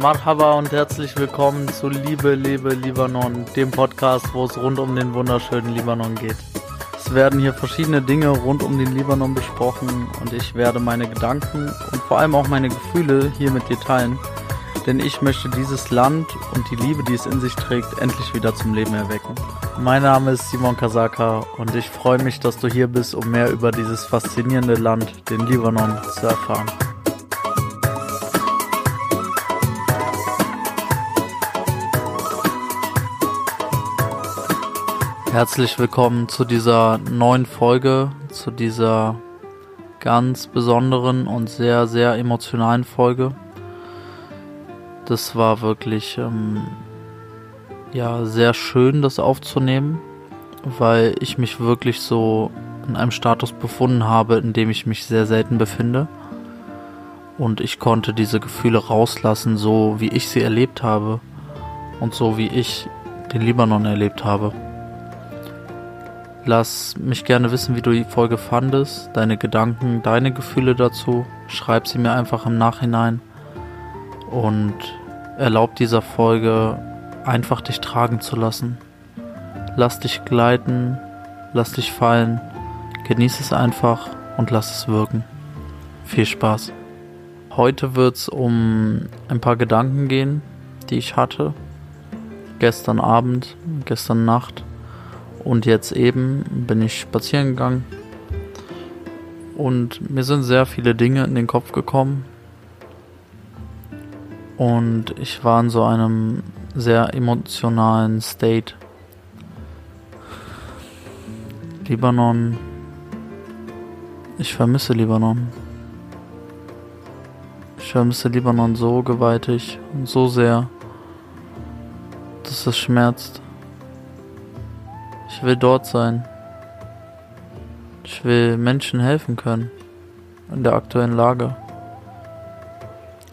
Marhaba und herzlich willkommen zu Liebe, Lebe, Libanon, dem Podcast, wo es rund um den wunderschönen Libanon geht. Es werden hier verschiedene Dinge rund um den Libanon besprochen und ich werde meine Gedanken und vor allem auch meine Gefühle hier mit dir teilen, denn ich möchte dieses Land und die Liebe, die es in sich trägt, endlich wieder zum Leben erwecken. Mein Name ist Simon Kasaka und ich freue mich, dass du hier bist, um mehr über dieses faszinierende Land, den Libanon, zu erfahren. Herzlich willkommen zu dieser neuen Folge, zu dieser ganz besonderen und sehr, sehr emotionalen Folge. Das war wirklich ähm, ja sehr schön, das aufzunehmen, weil ich mich wirklich so in einem Status befunden habe, in dem ich mich sehr selten befinde. Und ich konnte diese Gefühle rauslassen, so wie ich sie erlebt habe und so wie ich den Libanon erlebt habe. Lass mich gerne wissen, wie du die Folge fandest, deine Gedanken, deine Gefühle dazu. Schreib sie mir einfach im Nachhinein und erlaub dieser Folge einfach dich tragen zu lassen. Lass dich gleiten, lass dich fallen, genieß es einfach und lass es wirken. Viel Spaß. Heute wird es um ein paar Gedanken gehen, die ich hatte. Gestern Abend, gestern Nacht und jetzt eben bin ich spazieren gegangen und mir sind sehr viele Dinge in den Kopf gekommen. Und ich war in so einem sehr emotionalen State. Libanon. Ich vermisse Libanon. Ich vermisse Libanon so gewaltig und so sehr, dass es schmerzt. Ich will dort sein. Ich will Menschen helfen können in der aktuellen Lage.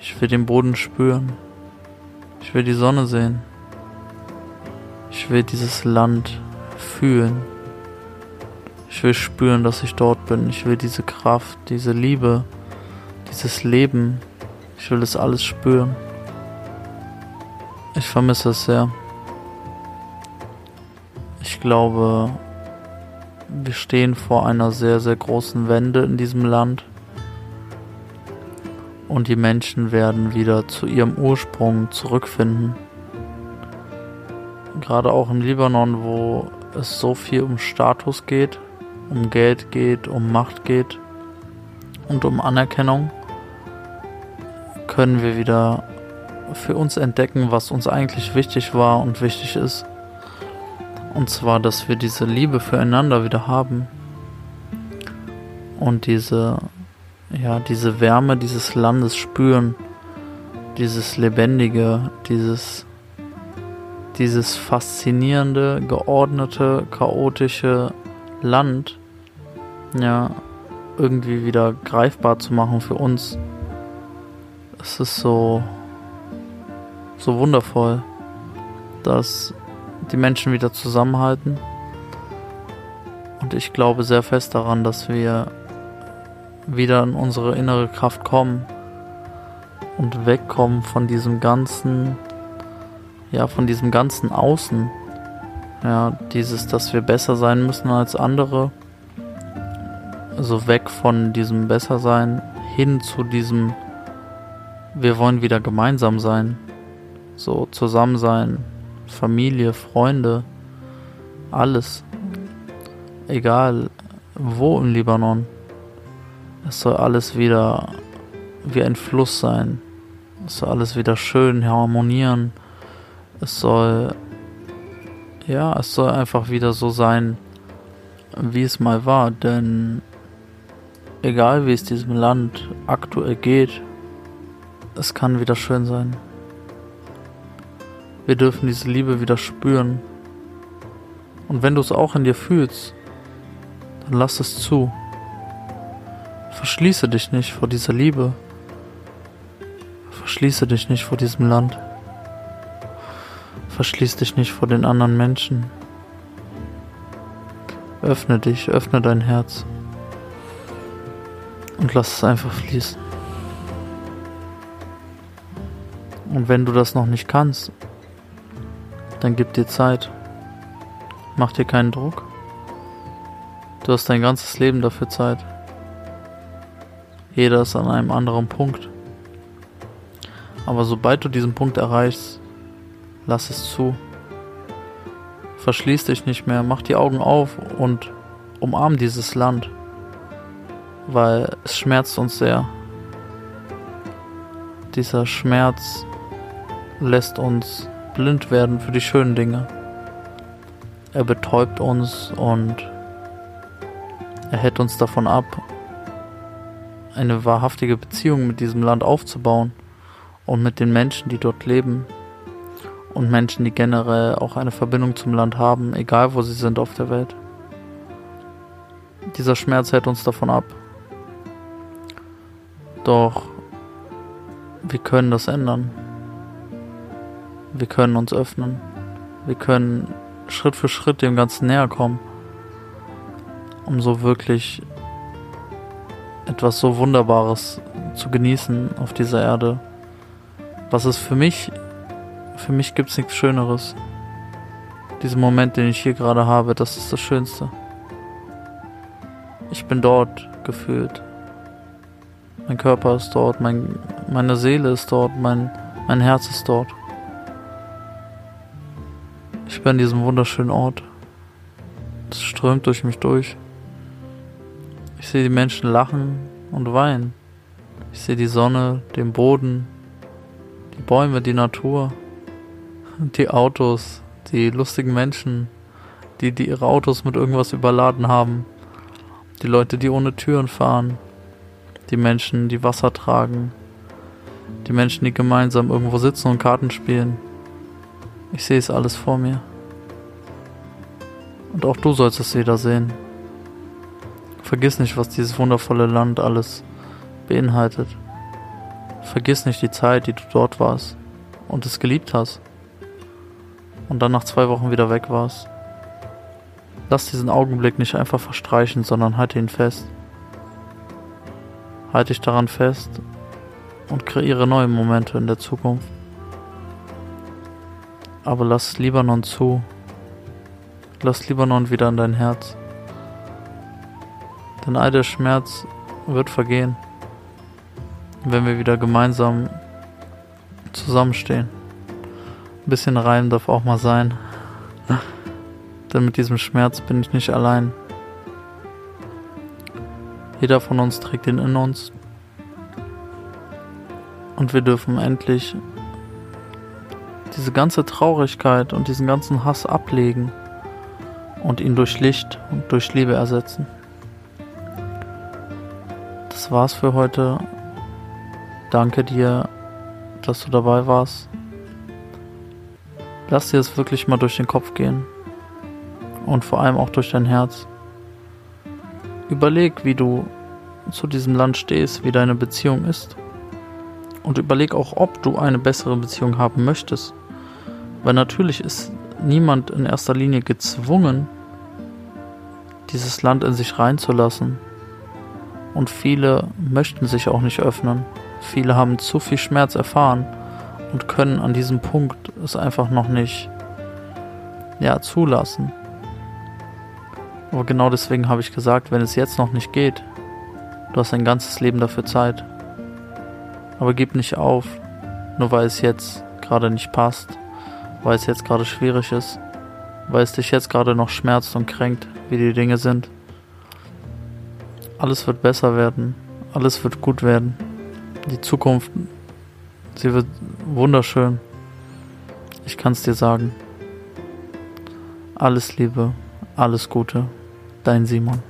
Ich will den Boden spüren. Ich will die Sonne sehen. Ich will dieses Land fühlen. Ich will spüren, dass ich dort bin. Ich will diese Kraft, diese Liebe, dieses Leben. Ich will das alles spüren. Ich vermisse es sehr ich glaube, wir stehen vor einer sehr, sehr großen Wende in diesem Land. Und die Menschen werden wieder zu ihrem Ursprung zurückfinden. Gerade auch im Libanon, wo es so viel um Status geht, um Geld geht, um Macht geht und um Anerkennung, können wir wieder für uns entdecken, was uns eigentlich wichtig war und wichtig ist. Und zwar, dass wir diese Liebe füreinander wieder haben. Und diese, ja, diese Wärme dieses Landes spüren. Dieses Lebendige, dieses, dieses faszinierende, geordnete, chaotische Land, ja, irgendwie wieder greifbar zu machen für uns. Es ist so, so wundervoll, dass die Menschen wieder zusammenhalten. Und ich glaube sehr fest daran, dass wir wieder in unsere innere Kraft kommen und wegkommen von diesem ganzen, ja, von diesem ganzen Außen. Ja, dieses, dass wir besser sein müssen als andere. Also weg von diesem Bessersein hin zu diesem, wir wollen wieder gemeinsam sein. So zusammen sein, Familie, Freunde, alles. Egal wo im Libanon. Es soll alles wieder wie ein Fluss sein. Es soll alles wieder schön harmonieren. Es soll, ja, es soll einfach wieder so sein, wie es mal war. Denn egal wie es diesem Land aktuell geht, es kann wieder schön sein. Wir dürfen diese Liebe wieder spüren. Und wenn du es auch in dir fühlst, dann lass es zu. Verschließe dich nicht vor dieser Liebe. Verschließe dich nicht vor diesem Land. Verschließ dich nicht vor den anderen Menschen. Öffne dich, öffne dein Herz. Und lass es einfach fließen. Und wenn du das noch nicht kannst, dann gib dir Zeit. Mach dir keinen Druck. Du hast dein ganzes Leben dafür Zeit. Jeder ist an einem anderen Punkt. Aber sobald du diesen Punkt erreichst, lass es zu. Verschließ dich nicht mehr, mach die Augen auf und umarm dieses Land, weil es schmerzt uns sehr. Dieser Schmerz lässt uns blind werden für die schönen Dinge. Er betäubt uns und er hält uns davon ab, eine wahrhaftige Beziehung mit diesem Land aufzubauen und mit den Menschen, die dort leben und Menschen, die generell auch eine Verbindung zum Land haben, egal wo sie sind auf der Welt. Dieser Schmerz hält uns davon ab. Doch wir können das ändern. Wir können uns öffnen. Wir können Schritt für Schritt dem Ganzen näher kommen, um so wirklich etwas so Wunderbares zu genießen auf dieser Erde. Was ist für mich, für mich gibt es nichts Schöneres. Diesen Moment, den ich hier gerade habe, das ist das Schönste. Ich bin dort gefühlt. Mein Körper ist dort, mein, meine Seele ist dort, mein, mein Herz ist dort. Ich bin an diesem wunderschönen Ort. Es strömt durch mich durch. Ich sehe die Menschen lachen und weinen. Ich sehe die Sonne, den Boden, die Bäume, die Natur, die Autos, die lustigen Menschen, die, die ihre Autos mit irgendwas überladen haben, die Leute, die ohne Türen fahren, die Menschen, die Wasser tragen, die Menschen, die gemeinsam irgendwo sitzen und Karten spielen. Ich sehe es alles vor mir. Und auch du sollst es wieder sehen. Vergiss nicht, was dieses wundervolle Land alles beinhaltet. Vergiss nicht die Zeit, die du dort warst und es geliebt hast. Und dann nach zwei Wochen wieder weg warst. Lass diesen Augenblick nicht einfach verstreichen, sondern halte ihn fest. Halte dich daran fest und kreiere neue Momente in der Zukunft. Aber lass Libanon zu. Lass Libanon wieder in dein Herz. Denn all der Schmerz wird vergehen, wenn wir wieder gemeinsam zusammenstehen. Ein bisschen Reim darf auch mal sein. Denn mit diesem Schmerz bin ich nicht allein. Jeder von uns trägt ihn in uns. Und wir dürfen endlich diese ganze Traurigkeit und diesen ganzen Hass ablegen und ihn durch Licht und durch Liebe ersetzen. Das war's für heute. Danke dir, dass du dabei warst. Lass dir es wirklich mal durch den Kopf gehen und vor allem auch durch dein Herz. Überleg, wie du zu diesem Land stehst, wie deine Beziehung ist. Und überleg auch, ob du eine bessere Beziehung haben möchtest. Weil natürlich ist niemand in erster Linie gezwungen, dieses Land in sich reinzulassen. Und viele möchten sich auch nicht öffnen. Viele haben zu viel Schmerz erfahren und können an diesem Punkt es einfach noch nicht ja, zulassen. Aber genau deswegen habe ich gesagt, wenn es jetzt noch nicht geht, du hast ein ganzes Leben dafür Zeit. Aber gib nicht auf, nur weil es jetzt gerade nicht passt, weil es jetzt gerade schwierig ist, weil es dich jetzt gerade noch schmerzt und kränkt, wie die Dinge sind. Alles wird besser werden, alles wird gut werden. Die Zukunft, sie wird wunderschön. Ich kann es dir sagen. Alles Liebe, alles Gute. Dein Simon.